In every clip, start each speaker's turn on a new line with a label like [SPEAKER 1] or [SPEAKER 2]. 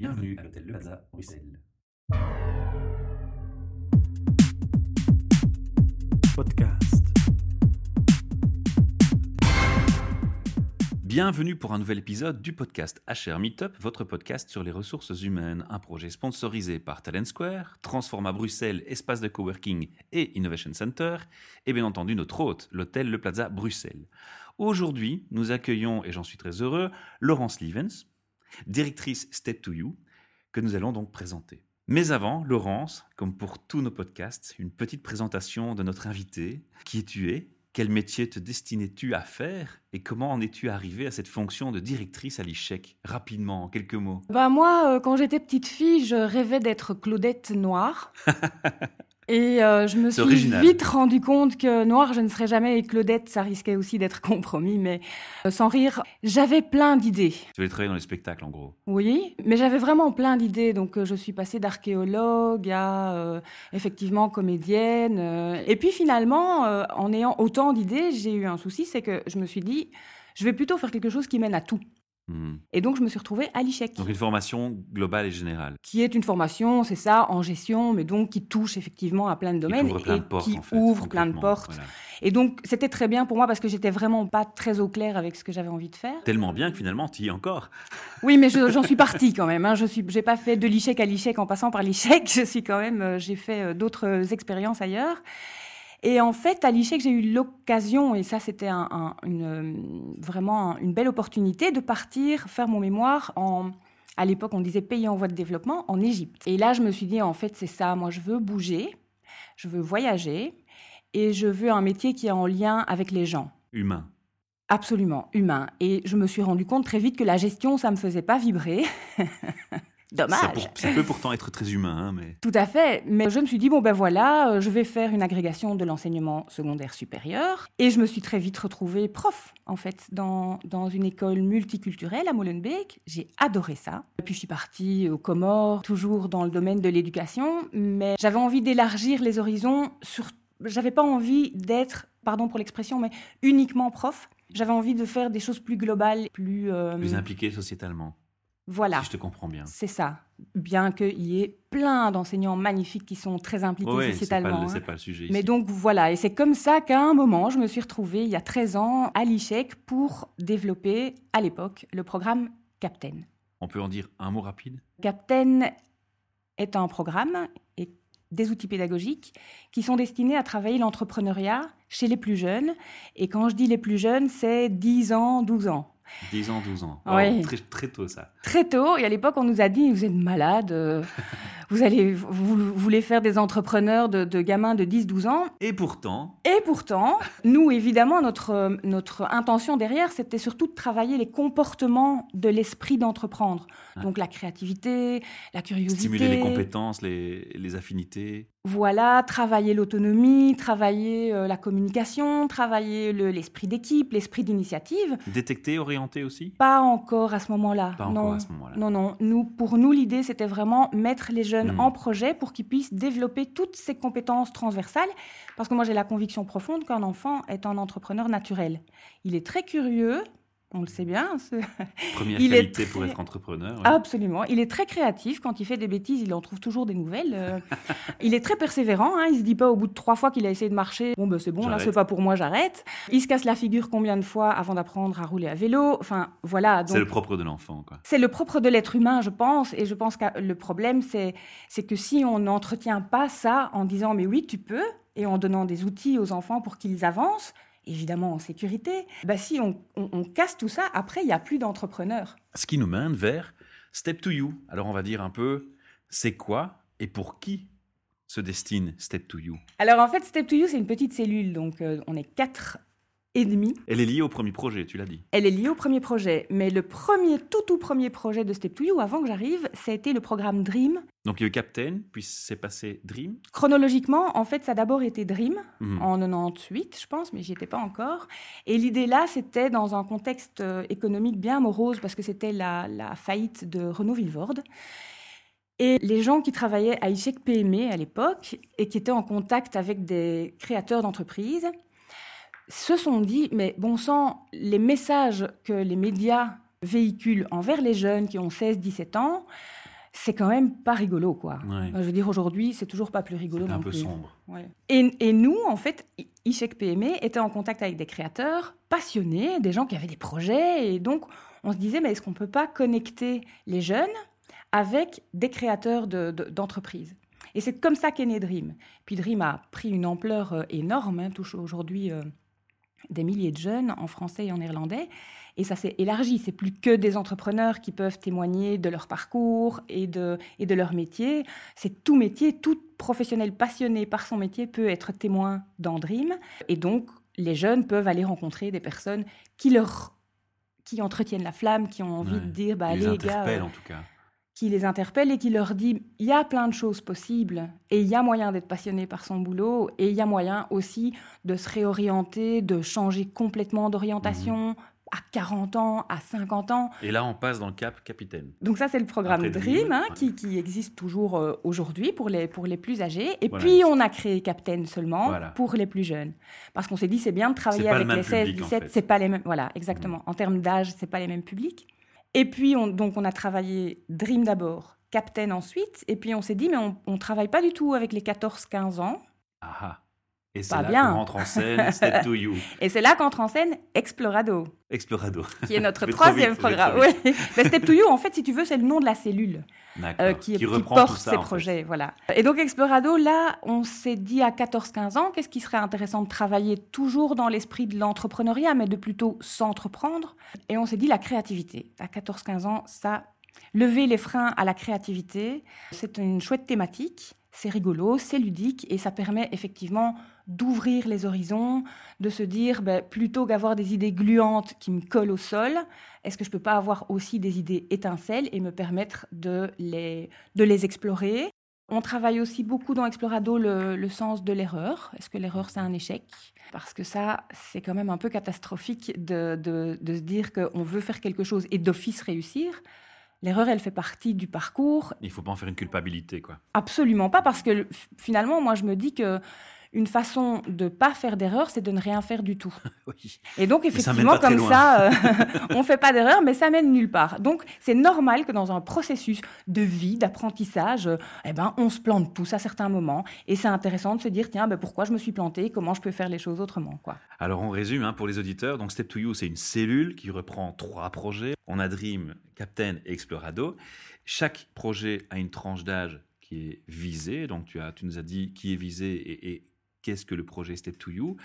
[SPEAKER 1] Bienvenue à l'hôtel Le Plaza, Bruxelles.
[SPEAKER 2] Podcast.
[SPEAKER 1] Bienvenue pour un nouvel épisode du podcast HR Meetup, votre podcast sur les ressources humaines, un projet sponsorisé par Talent Square, Transforma Bruxelles, espace de coworking et Innovation Center, et bien entendu notre hôte, l'hôtel Le Plaza Bruxelles. Aujourd'hui, nous accueillons, et j'en suis très heureux, Laurence Levens, directrice Step to You, que nous allons donc présenter. Mais avant, Laurence, comme pour tous nos podcasts, une petite présentation de notre invité. Qui es-tu es Quel métier te destinais-tu à faire Et comment en es-tu arrivé à cette fonction de directrice à l'ICHEC Rapidement, en quelques mots.
[SPEAKER 3] Bah moi, euh, quand j'étais petite fille, je rêvais d'être Claudette Noire. Et euh, je me suis
[SPEAKER 1] original.
[SPEAKER 3] vite rendu compte que Noire, je ne serais jamais et Claudette, ça risquait aussi d'être compromis. Mais euh, sans rire, j'avais plein d'idées.
[SPEAKER 1] Tu voulais travailler dans les spectacles, en gros.
[SPEAKER 3] Oui, mais j'avais vraiment plein d'idées. Donc euh, je suis passée d'archéologue à euh, effectivement comédienne. euh. et puis finalement, euh, en ayant autant d'idées, j'ai eu un souci, c'est que je me suis dit, je vais plutôt faire quelque chose qui mène à tout.
[SPEAKER 1] Hmm.
[SPEAKER 3] Et donc je me suis retrouvée à l'ICHEC.
[SPEAKER 1] Donc une formation globale et générale.
[SPEAKER 3] qui est une formation, c'est ça, en gestion, mais donc qui touche effectivement à plein de
[SPEAKER 1] Qui
[SPEAKER 3] domaines
[SPEAKER 1] ouvre plein
[SPEAKER 3] et
[SPEAKER 1] de portes,
[SPEAKER 3] qui
[SPEAKER 1] en fait,
[SPEAKER 3] ouvre plein de portes.
[SPEAKER 1] Voilà.
[SPEAKER 3] Et donc c'était très bien pour moi parce que j'étais vraiment pas très au clair avec ce que j'avais envie de faire.
[SPEAKER 1] Tellement bien que finalement, tu y es encore.
[SPEAKER 3] Oui, mais je- j'en suis partie quand même. Hein. Je suis, j'ai pas fait de l'ICHEC à l'ICHEC en passant par l'ICHEC. Je suis quand même, euh, j'ai fait euh, d'autres expériences ailleurs. Et en fait, à l'ICHEC, j'ai eu l'occasion, et ça c'était un, un- une, euh, vraiment un- une belle opportunité, de partir faire mon mémoire en, à l'époque on disait pays en voie de développement, en Égypte. Et là, je me suis dit, en fait, c'est ça, moi je veux bouger, je veux voyager, et je veux un métier qui est en lien avec les gens.
[SPEAKER 1] Humain.
[SPEAKER 3] Absolument, humain. Et je me suis rendu compte très vite que la gestion, ça me faisait pas vibrer. Dommage.
[SPEAKER 1] Ça, pour- ça peut pourtant être très humain, hein, mais...
[SPEAKER 3] Tout à fait. Mais je me suis dit, bon ben voilà, euh, je vais faire une agrégation de l'enseignement secondaire supérieur. Et je me suis très vite retrouvée prof, en fait, dans, dans une école multiculturelle à Molenbeek. J'ai adoré ça. Puis je suis partie aux Comores, toujours dans le domaine de l'éducation. Mais j'avais envie d'élargir les horizons sur... J'avais pas envie d'être, pardon pour l'expression, mais uniquement prof. J'avais envie de faire des choses plus globales, plus... euh,
[SPEAKER 1] Plus impliqué sociétalement,
[SPEAKER 3] voilà.
[SPEAKER 1] si je te comprends bien.
[SPEAKER 3] C'est ça. Bien qu'il y ait plein d'enseignants magnifiques qui sont très impliqués
[SPEAKER 1] Oui, c'est pas,
[SPEAKER 3] sociétalement. hein.
[SPEAKER 1] pas le sujet ici.
[SPEAKER 3] Mais donc voilà, et c'est comme ça qu'à un moment, je me suis retrouvée, il y a 13 ans, à l'ICHEC pour développer, à l'époque, le programme Captain.
[SPEAKER 1] On peut en dire un mot rapide?
[SPEAKER 3] Captain est un programme et des outils pédagogiques qui sont destinés à travailler l'entrepreneuriat chez les plus jeunes. Et quand je dis les plus jeunes, c'est 10 ans, 12 ans.
[SPEAKER 1] 10 ans, 12 ans. Oh, très, très tôt, ça.
[SPEAKER 3] très tôt. Et à l'époque, on nous a dit, vous êtes malade, euh, vous, allez, vous, vous voulez faire des entrepreneurs de, de gamins de 10-12 ans.
[SPEAKER 1] Et pourtant,
[SPEAKER 3] Et pourtant, nous, évidemment, notre, notre intention derrière, c'était surtout de travailler les comportements de l'esprit d'entreprendre.
[SPEAKER 1] Ah.
[SPEAKER 3] Donc la créativité, la curiosité.
[SPEAKER 1] stimuler les compétences, les, les affinités.
[SPEAKER 3] Voilà, travailler l'autonomie, travailler euh, la communication, travailler le- l'esprit d'équipe, l'esprit d'initiative.
[SPEAKER 1] Détecter, orienter aussi?
[SPEAKER 3] Pas encore à ce moment-là.
[SPEAKER 1] Pas
[SPEAKER 3] non.
[SPEAKER 1] encore à ce moment-là.
[SPEAKER 3] Non, non. Nous, pour nous, l'idée, c'était vraiment mettre les jeunes
[SPEAKER 1] Hmm.
[SPEAKER 3] en projet pour qu'ils puissent développer toutes ces compétences transversales. Parce que moi, j'ai la conviction profonde qu'un enfant est un entrepreneur naturel. Il est très curieux, on le sait bien.
[SPEAKER 1] Première
[SPEAKER 3] Il est
[SPEAKER 1] qualité pour être entrepreneur. ouais.
[SPEAKER 3] Absolument. Il est très créatif. Quand il fait des bêtises, il en trouve toujours des nouvelles. Euh, il est très persévérant. Hein. Il se dit pas au bout de trois fois qu'il a essayé de marcher, bon ben c'est bon, là c'est pas pour moi, j'arrête. Il se casse la figure combien de fois avant d'apprendre à rouler à vélo? Enfin voilà.
[SPEAKER 1] C'est
[SPEAKER 3] donc-
[SPEAKER 1] le propre de l'enfant, quoi.
[SPEAKER 3] c'est le propre de l'être humain, je pense, et je pense que le problème, c'est c'est que si on n'entretient pas ça en disant mais oui, tu peux, et en donnant des outils aux enfants pour qu'ils avancent, évidemment en sécurité, bah si on, on- on casse tout ça, après, il n'y a plus d'entrepreneurs.
[SPEAKER 1] Ce qui nous mène vers Step to You. Alors, on va dire un peu, c'est quoi et pour qui se destine Step to You?
[SPEAKER 3] Alors en fait, Step to You, c'est une petite cellule, donc euh, on est quatre et demi.
[SPEAKER 1] Elle est liée au premier projet, tu l'as dit.
[SPEAKER 3] Elle est liée au premier projet, mais le premier, tout tout premier projet de Step to You, avant que j'arrive, ça a été le programme Dream.
[SPEAKER 1] Donc, il y a eu Captain, puis c'est passé Dream.
[SPEAKER 3] Chronologiquement, en fait, ça a d'abord été Dream,
[SPEAKER 1] Mhm.
[SPEAKER 3] en 98, je pense, mais j'y étais pas encore. Et l'idée là, c'était dans un contexte euh, économique bien morose, parce que c'était la, la faillite de Renault Villevorde. Et les gens qui travaillaient à Ishek PME à l'époque et qui étaient en contact avec des créateurs d'entreprises se sont dit, mais bon sang, les messages que les médias véhiculent envers les jeunes qui ont 16-17 ans, c'est quand même pas rigolo, quoi.
[SPEAKER 1] Ouais.
[SPEAKER 3] Je veux dire, aujourd'hui, c'est toujours pas plus rigolo
[SPEAKER 1] C'est un peu
[SPEAKER 3] plus.
[SPEAKER 1] sombre.
[SPEAKER 3] Ouais. Et, et nous, en fait, Ishek PME était en contact avec des créateurs passionnés, des gens qui avaient des projets, et donc on se disait, mais est-ce qu'on peut pas connecter les jeunes avec des créateurs de- de- d'entreprises? Et c'est comme ça qu'est né Dream. Puis Dream a pris une ampleur euh, énorme, hein, touche aujourd'hui euh, des milliers de jeunes en français et en néerlandais. Et ça s'est élargi. C'est plus que des entrepreneurs qui peuvent témoigner de leur parcours et de, et de leur métier. C'est tout métier, tout professionnel passionné par son métier peut être témoin dans Dream. Et donc, les jeunes peuvent aller rencontrer des personnes qui leur qui entretiennent la flamme, qui ont envie
[SPEAKER 1] Ouais.
[SPEAKER 3] de dire, bah,
[SPEAKER 1] les
[SPEAKER 3] allez les gars, euh,
[SPEAKER 1] en tout cas.
[SPEAKER 3] Qui les interpelle et qui leur dit il y a plein de choses possibles et il y a moyen d'être passionné par son boulot et il y a moyen aussi de se réorienter, de changer complètement d'orientation à 40 ans, à 50 ans.
[SPEAKER 1] Et là, on passe dans le cap capitaine.
[SPEAKER 3] Donc ça, c'est le programme
[SPEAKER 1] Après
[SPEAKER 3] Dream,
[SPEAKER 1] Dream,
[SPEAKER 3] hein,
[SPEAKER 1] ouais.
[SPEAKER 3] qui, qui existe toujours euh, aujourd'hui pour les, pour les plus âgés. Et
[SPEAKER 1] Voilà.
[SPEAKER 3] puis, on a créé Captain seulement
[SPEAKER 1] Voilà.
[SPEAKER 3] pour les plus jeunes. Parce qu'on s'est dit, c'est bien de travailler
[SPEAKER 1] le
[SPEAKER 3] avec les 16,
[SPEAKER 1] public, en
[SPEAKER 3] 17,
[SPEAKER 1] fait. Mm.
[SPEAKER 3] c'est pas les mêmes. Voilà, exactement. En termes d'âge, c'est pas les mêmes publics. Et puis, on, donc, on a travaillé Dream d'abord, Captain ensuite. Et puis, on s'est dit, mais on, on travaille pas du tout avec les 14-15 ans.
[SPEAKER 1] Ah ah. Et c'est là qu'on rentre en scène Step to You.
[SPEAKER 3] Et c'est là qu'entre en scène Explorado,
[SPEAKER 1] Explorado.
[SPEAKER 3] qui est notre troisième
[SPEAKER 1] vite,
[SPEAKER 3] programme. Ouais. Mais Step to You, en fait, si tu veux, c'est le nom de la cellule. Euh, qui, porte
[SPEAKER 1] ça,
[SPEAKER 3] ces
[SPEAKER 1] fait.
[SPEAKER 3] projets. Voilà. Et donc Explorado, là, on s'est dit à 14-15 ans, qu'est-ce qui serait intéressant de travailler toujours dans l'esprit de l'entrepreneuriat, mais de plutôt s'entreprendre. Et on s'est dit la créativité. À 14-15 ans, ça, lever les freins à la créativité, c'est une chouette thématique. C'est rigolo, c'est ludique et ça permet effectivement d'ouvrir les horizons, de se dire ben, plutôt qu'avoir des idées gluantes qui me collent au sol, est-ce que je peux pas avoir aussi des idées étincelles et me permettre de les, de les explorer? On travaille aussi beaucoup dans Explorado le, le sens de l'erreur. Est-ce que l'erreur c'est un échec? Parce que ça, c'est quand même un peu catastrophique de, de, de se dire qu'on veut faire quelque chose et d'office réussir. L'erreur, elle fait partie du parcours.
[SPEAKER 1] Il faut pas en faire une culpabilité, quoi.
[SPEAKER 3] Absolument pas, parce que finalement, moi, je me dis que une façon de pas faire d'erreur, c'est de ne rien faire du tout.
[SPEAKER 1] Oui.
[SPEAKER 3] Et donc, effectivement, comme ça, euh, on fait pas d'erreur, mais ça mène nulle part. Donc, c'est normal que dans un processus de vie, d'apprentissage, euh, eh ben, on se plante tous à certains moments. Et c'est intéressant de se dire, tiens, ben, pourquoi je me suis planté? Comment je peux faire les choses autrement, quoi?
[SPEAKER 1] Alors on résume hein, pour les auditeurs. Donc Step to You, c'est une cellule qui reprend trois projets. On a Dream, Captain et Explorado. Chaque projet a une tranche d'âge qui est visée. Donc tu, as, tu nous as dit qui est visé et, et qu'est-ce que le projet Step to You?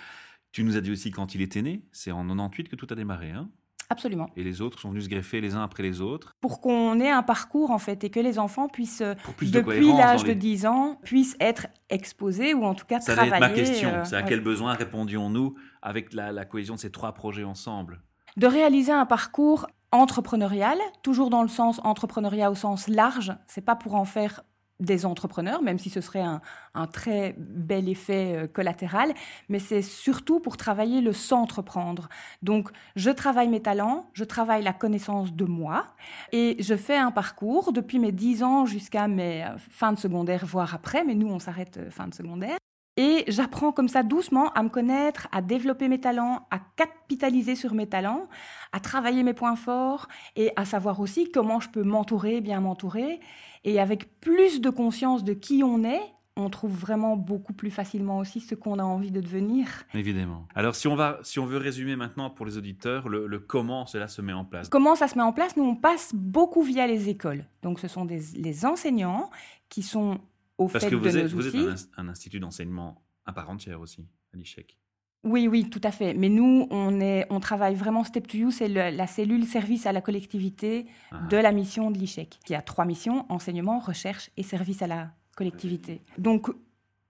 [SPEAKER 1] Tu nous as dit aussi quand il était né. C'est en 98 que tout a démarré. Hein?
[SPEAKER 3] Absolument.
[SPEAKER 1] et les autres sont venus se greffer les uns après les autres.
[SPEAKER 3] Pour qu'on ait un parcours, en fait, et que les enfants puissent,
[SPEAKER 1] de
[SPEAKER 3] depuis l'âge de
[SPEAKER 1] les-
[SPEAKER 3] 10 ans, puissent être exposés ou en tout cas
[SPEAKER 1] Ça
[SPEAKER 3] travailler.
[SPEAKER 1] être ma question.
[SPEAKER 3] euh,
[SPEAKER 1] c'est à
[SPEAKER 3] ouais.
[SPEAKER 1] quel besoin répondions-nous avec la, la cohésion de ces trois projets ensemble?
[SPEAKER 3] De réaliser un parcours entrepreneurial, toujours dans le sens entrepreneuriat au sens large. C'est pas pour en faire des entrepreneurs, même si ce serait un, très bel effet euh, collatéral, mais c'est surtout pour travailler le s'entreprendre. Donc, je travaille mes talents, je travaille la connaissance de moi, et je fais un parcours depuis mes 10 ans jusqu'à mes euh, fins de secondaire, voire après, mais nous, on s'arrête euh, fin de secondaire. Et j'apprends comme ça doucement à me connaître, à développer mes talents, à capitaliser sur mes talents, à travailler mes points forts et à savoir aussi comment je peux m'entourer, bien m'entourer. Et avec plus de conscience de qui on est, on trouve vraiment beaucoup plus facilement aussi ce qu'on a envie de devenir.
[SPEAKER 1] Évidemment. Alors, si on, va, si on veut résumer maintenant pour les auditeurs le, le comment cela se met en place.
[SPEAKER 3] Comment ça se met en place? Nous, on passe beaucoup via les écoles. Donc, ce sont des, les enseignants qui sont au
[SPEAKER 1] Parce
[SPEAKER 3] fait
[SPEAKER 1] que
[SPEAKER 3] de
[SPEAKER 1] vous
[SPEAKER 3] nos
[SPEAKER 1] êtes, vous êtes
[SPEAKER 3] outils.
[SPEAKER 1] un, ins- un institut d'enseignement à part entière aussi, à l'ICHEC.
[SPEAKER 3] Oui, oui, tout à fait. Mais nous, on, est, on travaille vraiment Step to You, c'est la cellule service à la collectivité
[SPEAKER 1] Ah.
[SPEAKER 3] de la mission de l'ICHEC, qui a trois missions, enseignement, recherche et service à la collectivité. Donc,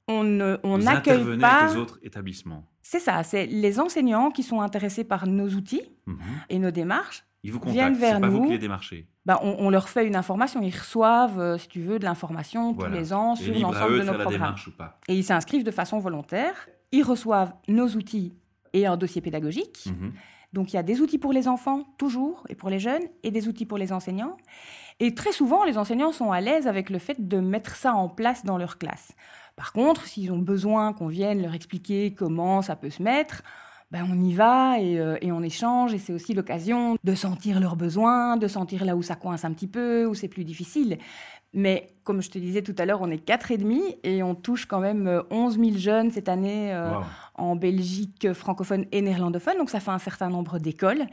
[SPEAKER 3] on ne- on
[SPEAKER 1] vous
[SPEAKER 3] n'accueille
[SPEAKER 1] intervenez
[SPEAKER 3] pas...
[SPEAKER 1] avec les autres établissements.
[SPEAKER 3] C'est ça, c'est les enseignants qui sont intéressés par nos outils
[SPEAKER 1] Mhm.
[SPEAKER 3] et nos démarches.
[SPEAKER 1] Ils vous
[SPEAKER 3] Viennent
[SPEAKER 1] contactent,
[SPEAKER 3] vers
[SPEAKER 1] c'est pas vous
[SPEAKER 3] nous.
[SPEAKER 1] qui les démarchez.
[SPEAKER 3] Ben, on, on leur fait une information, ils reçoivent, euh, si tu veux, de l'information
[SPEAKER 1] Voilà.
[SPEAKER 3] tous les ans sur l'ensemble de
[SPEAKER 1] de
[SPEAKER 3] nos programmes.
[SPEAKER 1] ou pas.
[SPEAKER 3] Et ils s'inscrivent de façon volontaire. Ils reçoivent nos outils et un dossier pédagogique.
[SPEAKER 1] Mhm.
[SPEAKER 3] Donc il y a des outils pour les enfants, toujours, et pour les jeunes, et des outils pour les enseignants. Et très souvent, les enseignants sont à l'aise avec le fait de mettre ça en place dans leur classe. Par contre, s'ils ont besoin qu'on vienne leur expliquer comment ça peut se mettre, ben, on y va et, euh, et on échange et c'est aussi l'occasion de sentir leurs besoins, de sentir là où ça coince un petit peu, où c'est plus difficile. Mais comme je te disais tout à l'heure, on est quatre et demi et on touche quand même 11 000 jeunes cette année euh,
[SPEAKER 1] Wow.
[SPEAKER 3] en Belgique francophone et néerlandophone. Donc ça fait un certain nombre d'écoles.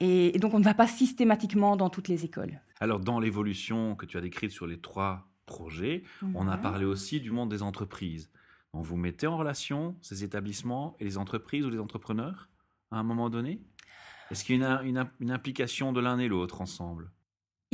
[SPEAKER 3] Et, et donc on ne va pas systématiquement dans toutes les écoles.
[SPEAKER 1] Alors, dans l'évolution que tu as décrite sur les trois projets, on a
[SPEAKER 3] Mhm.
[SPEAKER 1] parlé aussi du monde des entreprises. Donc, vous mettez en relation ces établissements et les entreprises ou les entrepreneurs à un moment donné? Est-ce qu'il y a une- une implication de l'un et l'autre ensemble?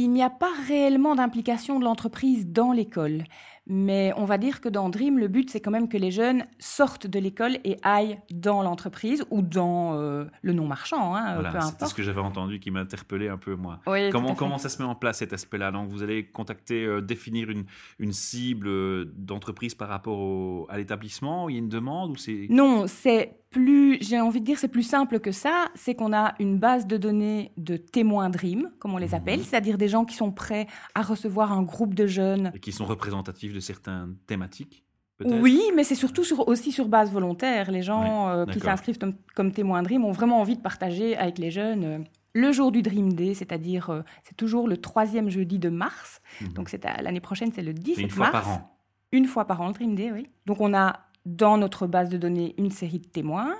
[SPEAKER 3] Il n'y a pas réellement d'implication de l'entreprise dans l'école, mais on va dire que dans Dream, le but c'est quand même que les jeunes sortent de l'école et aillent dans l'entreprise ou dans euh, le non marchand, hein,
[SPEAKER 1] Voilà,
[SPEAKER 3] peu
[SPEAKER 1] C'était ce que j'avais entendu qui m'interpellait un peu, moi.
[SPEAKER 3] Oui,
[SPEAKER 1] Comment, ça se met en place cet aspect-là? Donc, vous allez contacter, euh, définir une, une cible euh, d'entreprise par rapport au- à l'établissement où Il y a une demande ou c'est
[SPEAKER 3] Non, c'est plus, j'ai envie de dire, c'est plus simple que ça. C'est qu'on a une base de données de témoins Dream, comme on les appelle,
[SPEAKER 1] Mhm.
[SPEAKER 3] c'est-à-dire des gens qui sont prêts à recevoir un groupe de jeunes.
[SPEAKER 1] et qui sont représentatifs de certaines thématiques peut-être?
[SPEAKER 3] Oui, mais c'est surtout sur, aussi sur base volontaire. Les gens euh, qui s'inscrivent comme, comme témoins Dream ont vraiment envie de partager avec les jeunes euh, le jour du Dream Day, c'est-à-dire euh, c'est toujours le troisième jeudi de mars.
[SPEAKER 1] Mhm.
[SPEAKER 3] Donc c'est à- l'année prochaine, c'est le 17
[SPEAKER 1] C'est une fois
[SPEAKER 3] mars.
[SPEAKER 1] par an.
[SPEAKER 3] Une fois par an, le Dream Day, oui. Donc on a dans notre base de données une série de témoins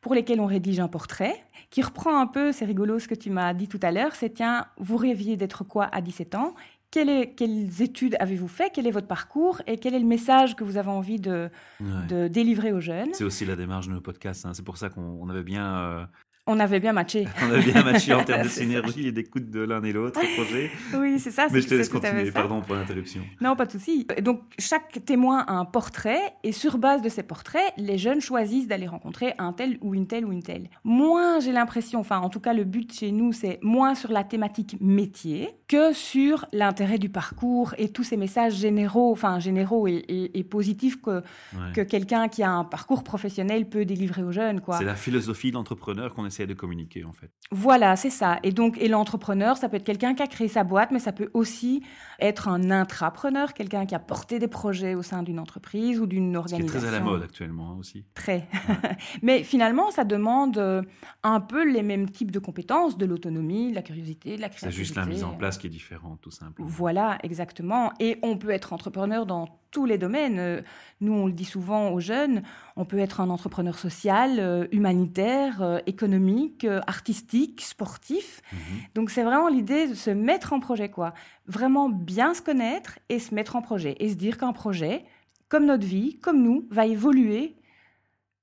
[SPEAKER 3] pour lesquels on rédige un portrait qui reprend un peu, c'est rigolo ce que tu m'as dit tout à l'heure, c'est tiens, vous rêviez d'être quoi à 17 ans? Quelle est- quelles études avez-vous fait? Quel est votre parcours? Et quel est le message que vous avez envie de,
[SPEAKER 1] Ouais.
[SPEAKER 3] de délivrer aux jeunes?
[SPEAKER 1] C'est aussi la démarche de nos podcasts. hein. C'est pour ça qu'on on avait bien, euh,
[SPEAKER 3] On avait bien matché.
[SPEAKER 1] on avait bien matché en termes de
[SPEAKER 3] C'est ça.
[SPEAKER 1] synergie et d'écoute de l'un et l'autre projet.
[SPEAKER 3] Oui, c'est ça.
[SPEAKER 1] Mais je te laisse continuer. Pardon pour l'interruption.
[SPEAKER 3] Non, pas de souci. Donc, chaque témoin a un portrait, et sur base de ces portraits, les jeunes choisissent d'aller rencontrer un tel ou une telle ou une telle. Moins, j'ai l'impression, enfin, en tout cas, le but chez nous, c'est moins sur la thématique métier que sur l'intérêt du parcours et tous ces messages généraux, enfin, généraux et, et- et positifs que,
[SPEAKER 1] Ouais.
[SPEAKER 3] que quelqu'un qui a un parcours professionnel peut délivrer aux jeunes, quoi.
[SPEAKER 1] C'est la philosophie de l'entrepreneur qu'on essaie de communiquer en fait.
[SPEAKER 3] Voilà, c'est ça. Et donc, et l'entrepreneur, ça peut être quelqu'un qui a créé sa boîte, mais ça peut aussi être un intrapreneur, quelqu'un qui a porté des projets au sein d'une entreprise ou d'une organisation.
[SPEAKER 1] très à la mode actuellement hein, aussi.
[SPEAKER 3] Très. mais finalement, ça demande euh, un peu les mêmes types de compétences, de l'autonomie, de la curiosité, de la
[SPEAKER 1] C'est
[SPEAKER 3] créativité.
[SPEAKER 1] juste la mise en place qui est différente tout simplement.
[SPEAKER 3] Voilà, exactement. Et on peut être entrepreneur dans tous les domaines. Euh, Nous, on le dit souvent aux jeunes, on peut être un entrepreneur social, euh, humanitaire, économique, artistique, sportif.
[SPEAKER 1] Mhm.
[SPEAKER 3] Donc c'est vraiment l'idée de se mettre en projet, quoi. Vraiment bien se connaître et se mettre en projet. Et se dire qu'un projet, comme notre vie, comme nous, va évoluer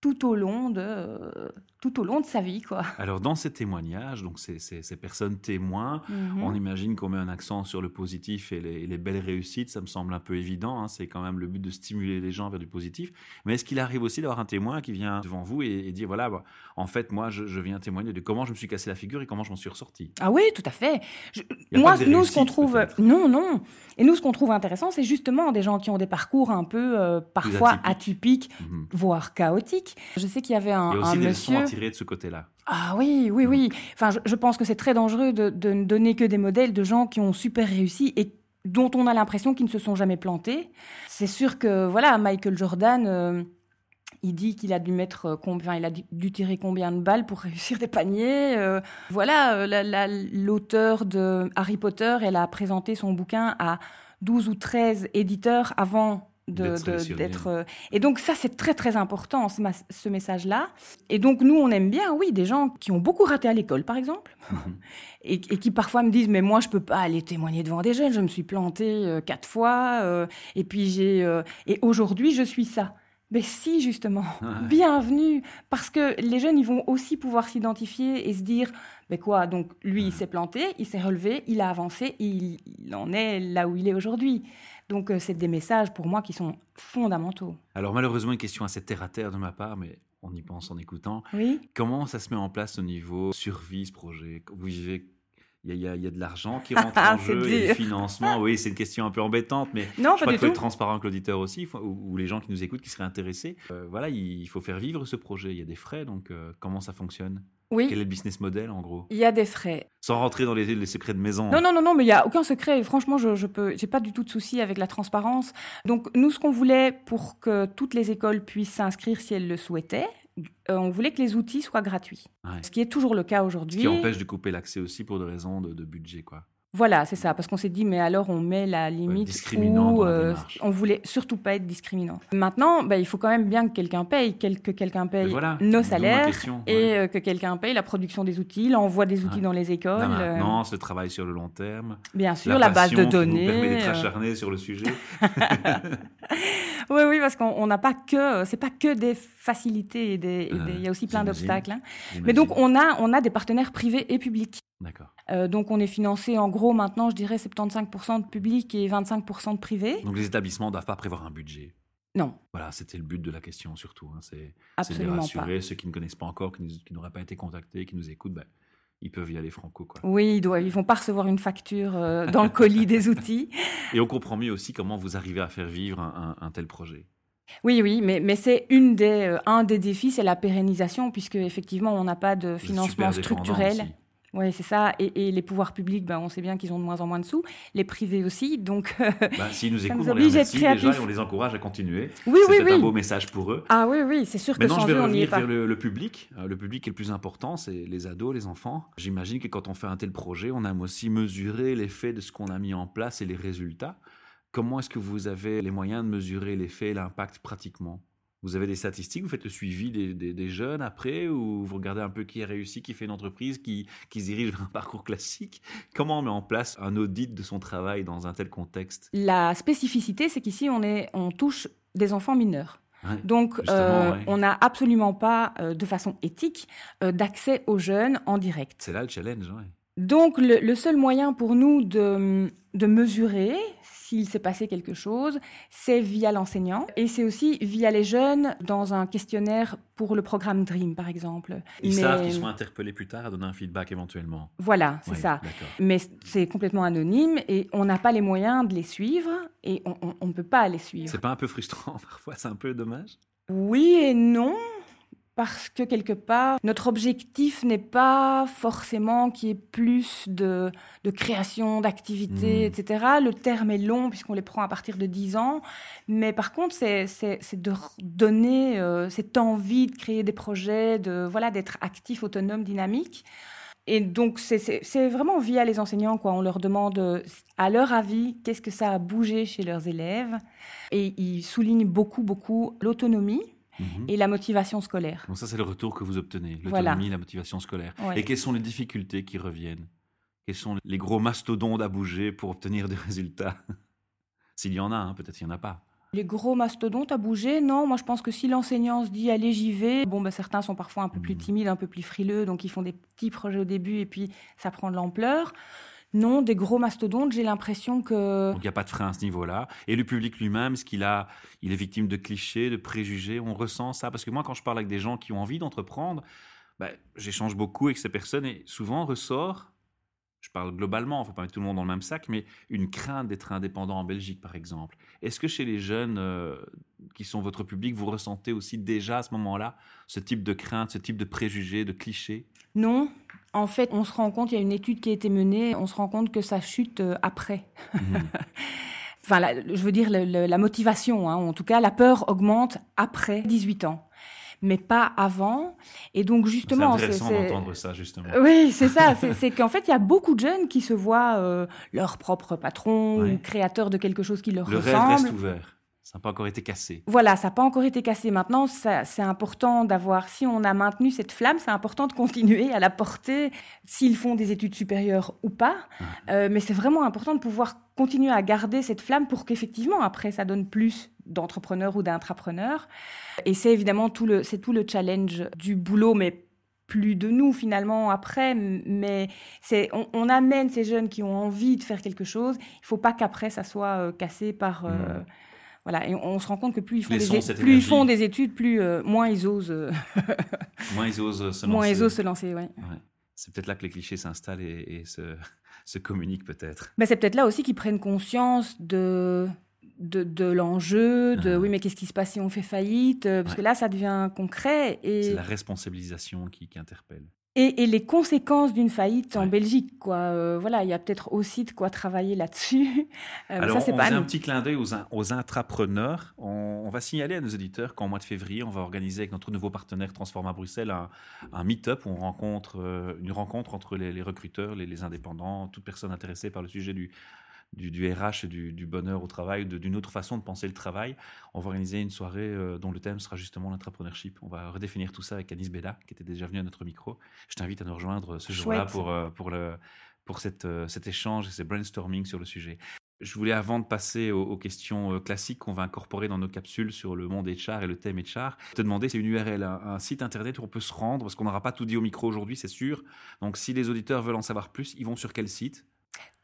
[SPEAKER 3] tout au long de, euh, tout au long de sa vie, quoi.
[SPEAKER 1] Alors dans ces témoignages, donc ces, ces- ces personnes témoins,
[SPEAKER 3] Mhm.
[SPEAKER 1] on imagine qu'on met un accent sur le positif et les, belles réussites. Ça me semble un peu évident. hein. C'est quand même le but de stimuler les gens vers du positif. Mais est-ce qu'il arrive aussi d'avoir un témoin qui vient devant vous et, et dire voilà, bah, en fait, moi, je, je viens témoigner de comment je me suis cassé la figure et comment je m'en suis ressorti?
[SPEAKER 3] Ah oui, tout à fait. Je- moi, nous, ce qu'on trouve, non, non. Et nous, ce qu'on trouve intéressant, c'est justement des gens qui ont des parcours un peu euh, parfois
[SPEAKER 1] atypiques.
[SPEAKER 3] atypiques,
[SPEAKER 1] Mhm.
[SPEAKER 3] voire chaotiques. Je sais qu'il y avait un,
[SPEAKER 1] des
[SPEAKER 3] monsieur.
[SPEAKER 1] À tirer de ce côté-là.
[SPEAKER 3] Ah oui, oui, oui. Enfin, je, pense que c'est très dangereux de, ne donner que des modèles de gens qui ont super réussi et dont on a l'impression qu'ils ne se sont jamais plantés. C'est sûr que, voilà, Michael Jordan, euh, il dit qu'il a dû mettre euh, combien, il a dû, tirer combien de balles pour réussir des paniers. euh, voilà, la- la- l'auteur de Harry Potter, elle a présenté son bouquin à 12 ou 13 éditeurs avant
[SPEAKER 1] D'être
[SPEAKER 3] euh, et donc ça c'est très très important ce, ce message-là. Et donc nous on aime bien oui des gens qui ont beaucoup raté à l'école par exemple
[SPEAKER 1] Mhm.
[SPEAKER 3] et, et qui parfois me disent mais moi je peux pas aller témoigner devant des jeunes je me suis plantée euh, quatre fois euh, et puis j'ai euh, et aujourd'hui je suis ça. Mais si justement
[SPEAKER 1] Ouais.
[SPEAKER 3] bienvenue parce que les jeunes ils vont aussi pouvoir s'identifier et se dire mais quoi donc lui il s'est planté il s'est relevé il a avancé il, il en est là où il est aujourd'hui donc euh, c'est des messages pour moi qui sont fondamentaux
[SPEAKER 1] Alors malheureusement, une question assez terre à terre de ma part, mais on y pense en écoutant.
[SPEAKER 3] oui
[SPEAKER 1] Comment ça se met en place au niveau survie, ce projet? Vous vivez il y, y a- il y a de l'argent qui rentre en
[SPEAKER 3] C'est
[SPEAKER 1] jeu,
[SPEAKER 3] dur.
[SPEAKER 1] du financement. Oui, c'est une question un peu embêtante, mais
[SPEAKER 3] non
[SPEAKER 1] je
[SPEAKER 3] pas
[SPEAKER 1] crois qu'il faut être transparent avec l'auditeur aussi, il faut- ou, ou les gens qui nous écoutent, qui seraient intéressés. Euh, voilà, il faut faire vivre ce projet. Il y a des frais, donc euh, comment ça fonctionne?
[SPEAKER 3] Oui
[SPEAKER 1] Quel est le business model en gros?
[SPEAKER 3] Il y a des frais
[SPEAKER 1] Sans rentrer dans les, les secrets de maison.
[SPEAKER 3] Non, non, non, non, mais il n'y a aucun secret. Franchement, je, je peux, j'ai pas du tout de souci avec la transparence. Donc, nous, ce qu'on voulait pour que toutes les écoles puissent s'inscrire si elles le souhaitaient, euh, on voulait que les outils soient gratuits. Ce qui est toujours le cas aujourd'hui.
[SPEAKER 1] Ce qui empêche de couper l'accès aussi pour des raisons de, de budget, quoi.
[SPEAKER 3] Voilà, c'est ça, parce qu'on s'est dit, mais alors on met la limite où euh, on voulait surtout pas être discriminant. Maintenant, bah, il faut quand même bien que quelqu'un paye, que quelqu'un paye nos salaires et euh, que quelqu'un paye la production des outils, l'envoi des outils dans les écoles. La
[SPEAKER 1] euh. maintenance, le travail sur le long terme.
[SPEAKER 3] Bien sûr, la, base de données. Qui
[SPEAKER 1] nous permet d'être acharné sur le sujet.
[SPEAKER 3] oui, oui, parce qu'on n'a pas que, c'est pas que des facilités, des, il y a aussi plein d'obstacles. Hein. Mais donc on a, on a des partenaires privés et publics.
[SPEAKER 1] D'accord.
[SPEAKER 3] Euh, donc on est financé en gros maintenant, je dirais 75% de public et 25% de privé.
[SPEAKER 1] Donc les établissements ne doivent pas prévoir un budget?
[SPEAKER 3] Non.
[SPEAKER 1] Voilà, c'était le but de la question surtout. Hein. C'est de rassurer ceux qui ne connaissent pas encore, qui, n'auraient pas été contactés, qui nous écoutent. Ben, ils peuvent y aller franco. Quoi.
[SPEAKER 3] Oui, ils ne ils vont pas recevoir une facture euh, dans le colis des outils.
[SPEAKER 1] Et on comprend mieux aussi comment vous arrivez à faire vivre un, tel projet.
[SPEAKER 3] Oui, oui, mais, mais c'est une des, euh, un des défis, c'est la pérennisation, puisque effectivement, on n'a pas de financement structurel. Oui, c'est ça. Et, les pouvoirs publics, ben, on sait bien qu'ils ont de moins en moins de sous. Les privés aussi. Donc,
[SPEAKER 1] bah, s'ils nous écoutent, on les remercie déjà et on les encourage à continuer.
[SPEAKER 3] Oui, oui, oui.
[SPEAKER 1] un beau message pour eux.
[SPEAKER 3] Ah oui, oui, c'est sûr que
[SPEAKER 1] Maintenant,
[SPEAKER 3] je
[SPEAKER 1] vais revenir vers le, public. Euh, le public est le plus important, c'est les ados, les enfants. J'imagine que quand on fait un tel projet, on aime aussi mesurer l'effet de ce qu'on a mis en place et les résultats. Comment est-ce que vous avez les moyens de mesurer l'effet et l'impact pratiquement? Vous avez des statistiques, vous faites le suivi des, jeunes après, ou vous regardez un peu qui a réussi, qui fait une entreprise, qui, qui se dirige vers un parcours classique? Comment on met en place un audit de son travail dans un tel contexte?
[SPEAKER 3] La spécificité, c'est qu'ici, on, on touche des enfants mineurs. Donc, euh, on n'a absolument pas, euh, de façon éthique, euh, d'accès aux jeunes en direct.
[SPEAKER 1] C'est là le challenge.
[SPEAKER 3] Donc, le, seul moyen pour nous de, de mesurer s'il s'est passé quelque chose, c'est via l'enseignant et c'est aussi via les jeunes dans un questionnaire pour le programme Dream, par exemple.
[SPEAKER 1] Ils savent qu'ils sont interpellés plus tard à donner un feedback éventuellement.
[SPEAKER 3] Voilà, c'est ça. Mais c'est complètement anonyme et on n'a pas les moyens de les suivre et on ne peut pas les suivre.
[SPEAKER 1] C'est pas un peu frustrant parfois C'est un peu dommage?
[SPEAKER 3] Oui et non parce que quelque part, notre objectif n'est pas forcément qu'il y ait plus de, création, d'activité, hmm. etc. Le terme est long puisqu'on les prend à partir de 10 ans, mais par contre, c'est de donner euh, cette envie de créer des projets, de voilà d'être actif, autonome, dynamique. Et donc, c'est vraiment via les enseignants, quoi. On leur demande, à leur avis, qu'est-ce que ça a bougé chez leurs élèves. Et ils soulignent beaucoup, beaucoup l'autonomie, Mhm. et la motivation scolaire.
[SPEAKER 1] Donc ça, c'est le retour que vous obtenez, l'autonomie, la motivation scolaire. Et quelles sont les difficultés qui reviennent? Quels sont les gros mastodontes à bouger pour obtenir des résultats? S'il y en a, hein, peut-être il n'y en a pas.
[SPEAKER 3] Les gros mastodontes à bouger, non. Moi, je pense que si l'enseignant se dit allez, j'y vais, bon, ben, certains sont parfois un peu plus mhm. timides, un peu plus frileux, donc ils font des petits projets au début et puis ça prend de l'ampleur. Non, des gros mastodontes, j'ai l'impression que...
[SPEAKER 1] Donc il n'y a pas de frein à ce niveau-là. Et le public lui-même, est-ce qu'il a, il est victime de clichés, de préjugés On ressent ça Parce que moi, quand je parle avec des gens qui ont envie d'entreprendre, ben, j'échange beaucoup avec ces personnes et souvent ressort, je parle globalement, il ne faut pas mettre tout le monde dans le même sac, mais une crainte d'être indépendant en Belgique, par exemple. Est-ce que chez les jeunes euh, qui sont votre public, vous ressentez aussi déjà à ce moment-là ce type de crainte, ce type de préjugés, de clichés?
[SPEAKER 3] Non, en fait, on se rend compte, il y a une étude qui a été menée, on se rend compte que ça chute euh, après. Mhm. enfin, je veux dire, la motivation, hein, en tout cas, la peur augmente après 18 ans mais pas avant. Et donc justement,
[SPEAKER 1] c'est intéressant d'entendre ça justement.
[SPEAKER 3] Oui, c'est ça. C'est qu'en fait, il y a beaucoup de jeunes qui se voient euh, leur propre patron ou créateur de quelque chose qui leur
[SPEAKER 1] Le
[SPEAKER 3] ressemble.
[SPEAKER 1] Le rêve reste ouvert. Ça n'a pas encore été cassé.
[SPEAKER 3] Voilà, ça n'a pas encore été cassé. Maintenant, c'est important d'avoir, si on a maintenu cette flamme, c'est important de continuer à la porter, s'ils font des études supérieures ou pas. Ah. Euh, mais c'est vraiment important de pouvoir continuer à garder cette flamme pour qu'effectivement, après, ça donne plus d'entrepreneurs ou d'intrapreneurs. Et c'est évidemment tout le, c'est tout le challenge du boulot, mais plus de nous finalement après, mais c'est on, amène ces jeunes qui ont envie de faire quelque chose. Il faut pas qu'après ça soit euh, cassé par euh, mmh. Voilà, et on, se rend compte que plus ils font, des, plus ils font des études, plus euh, moins ils osent. Euh,
[SPEAKER 1] moins ils osent se lancer.
[SPEAKER 3] Moins ils osent se lancer, ouais.
[SPEAKER 1] C'est peut-être là que les clichés s'installent et, se, se, communiquent peut-être.
[SPEAKER 3] Mais c'est peut-être là aussi qu'ils prennent conscience de de, de l'enjeu, de ah. oui mais qu'est-ce qui se passe si on fait faillite, euh, parce que là ça devient concret et
[SPEAKER 1] c'est la responsabilisation qui, qui interpelle.
[SPEAKER 3] Et, les conséquences d'une faillite en Belgique. Quoi. Euh, voilà, il y a peut-être aussi de quoi travailler là-dessus.
[SPEAKER 1] Euh, Alors, ça, on pas un petit clin d'œil aux, aux intrapreneurs. On, va signaler à nos auditeurs qu'en mois de février, on va organiser avec notre nouveau partenaire Transforma Bruxelles un, un meet-up où on rencontre euh, une rencontre entre les, recruteurs, les, les indépendants, toute personne intéressée par le sujet du du, RH et du, bonheur au travail, d'une autre façon de penser le travail. On va organiser une soirée euh, dont le thème sera justement l'entrepreneurship. On va redéfinir tout ça avec Anis Bella, qui était déjà venu à notre micro. Je t'invite à nous rejoindre ce jour-là pour, euh, pour, le, pour cette, euh, cet échange et ce brainstorming sur le sujet. Je voulais, avant de passer aux, questions classiques qu'on va incorporer dans nos capsules sur le monde HR et le thème HR, te demander, c'est une URL, un, un, site internet où on peut se rendre, parce qu'on n'aura pas tout dit au micro aujourd'hui, c'est sûr. Donc, si les auditeurs veulent en savoir plus, ils vont sur quel site?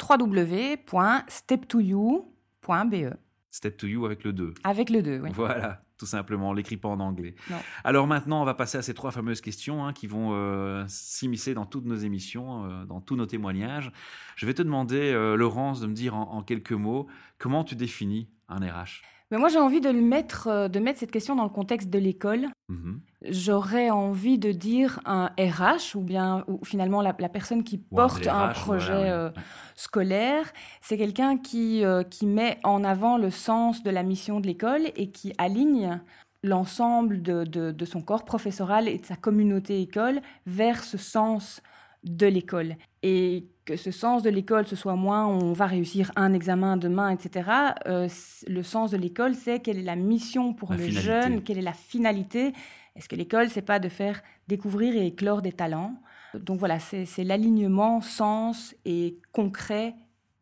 [SPEAKER 3] www.step2you.be.
[SPEAKER 1] Step to you avec le 2.
[SPEAKER 3] Avec le 2, oui.
[SPEAKER 1] Voilà, tout simplement, on l'écrit pas en anglais. Alors maintenant, on va passer à ces trois fameuses questions hein, qui vont euh, s'immiscer dans toutes nos émissions, euh, dans tous nos témoignages. Je vais te demander, euh, Laurence, de me dire en, quelques mots, comment tu définis un RH
[SPEAKER 3] mais moi, j'ai envie de, le mettre, de mettre cette question dans le contexte de l'école. Mmh j'aurais envie de dire un RH ou bien ou finalement la, personne qui porte un, projet euh, scolaire, c'est quelqu'un qui, euh, qui met en avant le sens de la mission de l'école et qui aligne l'ensemble de, de, son corps professoral et de sa communauté école vers ce sens de l'école. Et que ce sens de l'école, ce soit moins on va réussir un examen demain, etc. Euh, le sens de l'école, c'est quelle est la mission pour les jeunes, quelle est la finalité est-ce que l'école, c'est pas de faire découvrir et éclore des talents? Donc voilà, c'est l'alignement, sens et concret,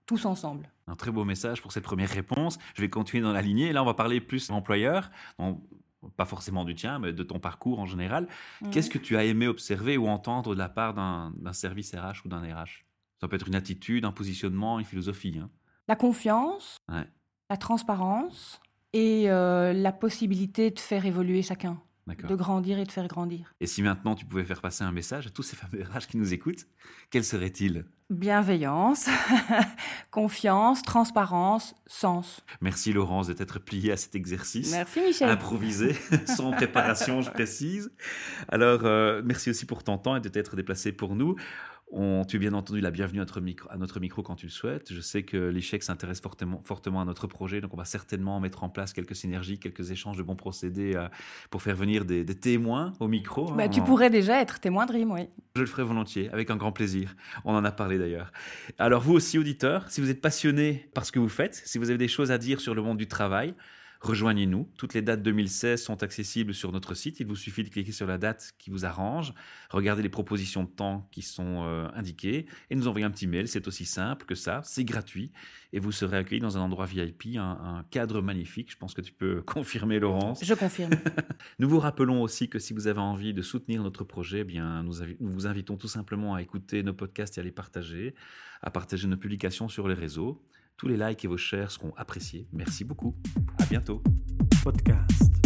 [SPEAKER 3] tous ensemble.
[SPEAKER 1] Un très beau message pour cette première réponse. Je vais continuer dans la lignée. Là, on va parler plus d'employeur. Pas forcément du tien, mais de ton parcours en général. Qu'est-ce que tu as aimé observer ou entendre de la part d'un service RH ou d'un RH Ça peut être une attitude, un positionnement, une philosophie. Hein.
[SPEAKER 3] La confiance, la transparence et euh, la possibilité de faire évoluer chacun de grandir et de faire grandir.
[SPEAKER 1] Et si maintenant tu pouvais faire passer un message à tous ces fameux RH qui nous écoutent, quel serait-il?
[SPEAKER 3] Bienveillance, confiance, transparence, sens.
[SPEAKER 1] Merci Laurence de t'être pliée à cet exercice.
[SPEAKER 3] Merci Michel.
[SPEAKER 1] Improvisé, sans préparation, je précise. Alors, euh, merci aussi pour ton temps et de t'être déplacé pour nous. On, tu es bien entendu la bienvenue à notre, micro, à notre micro quand tu le souhaites. Je sais que l'échec s'intéresse fortement, fortement à notre projet, donc on va certainement mettre en place quelques synergies, quelques échanges de bons procédés euh, pour faire venir des, témoins au micro.
[SPEAKER 3] Bah, Tu pourrais déjà être témoin de RIM, oui.
[SPEAKER 1] Je le ferai volontiers, avec un grand plaisir. On en a parlé d'ailleurs. Alors vous aussi, auditeurs, si vous êtes passionné par ce que vous faites, si vous avez des choses à dire sur le monde du travail, rejoignez-nous. Toutes les dates 2016 sont accessibles sur notre site. Il vous suffit de cliquer sur la date qui vous arrange, regardez les propositions de temps qui sont euh, indiquées et nous envoyer un petit mail. C'est aussi simple que ça, c'est gratuit et vous serez accueilli dans un endroit VIP, un, cadre magnifique. Je pense que tu peux confirmer, Laurence.
[SPEAKER 3] Je confirme.
[SPEAKER 1] nous vous rappelons aussi que si vous avez envie de soutenir notre projet, eh bien, nous, nous vous invitons tout simplement à écouter nos podcasts et à les partager, à partager nos publications sur les réseaux. Tous les likes et vos shares seront appréciés. Merci beaucoup. À bientôt. Podcast.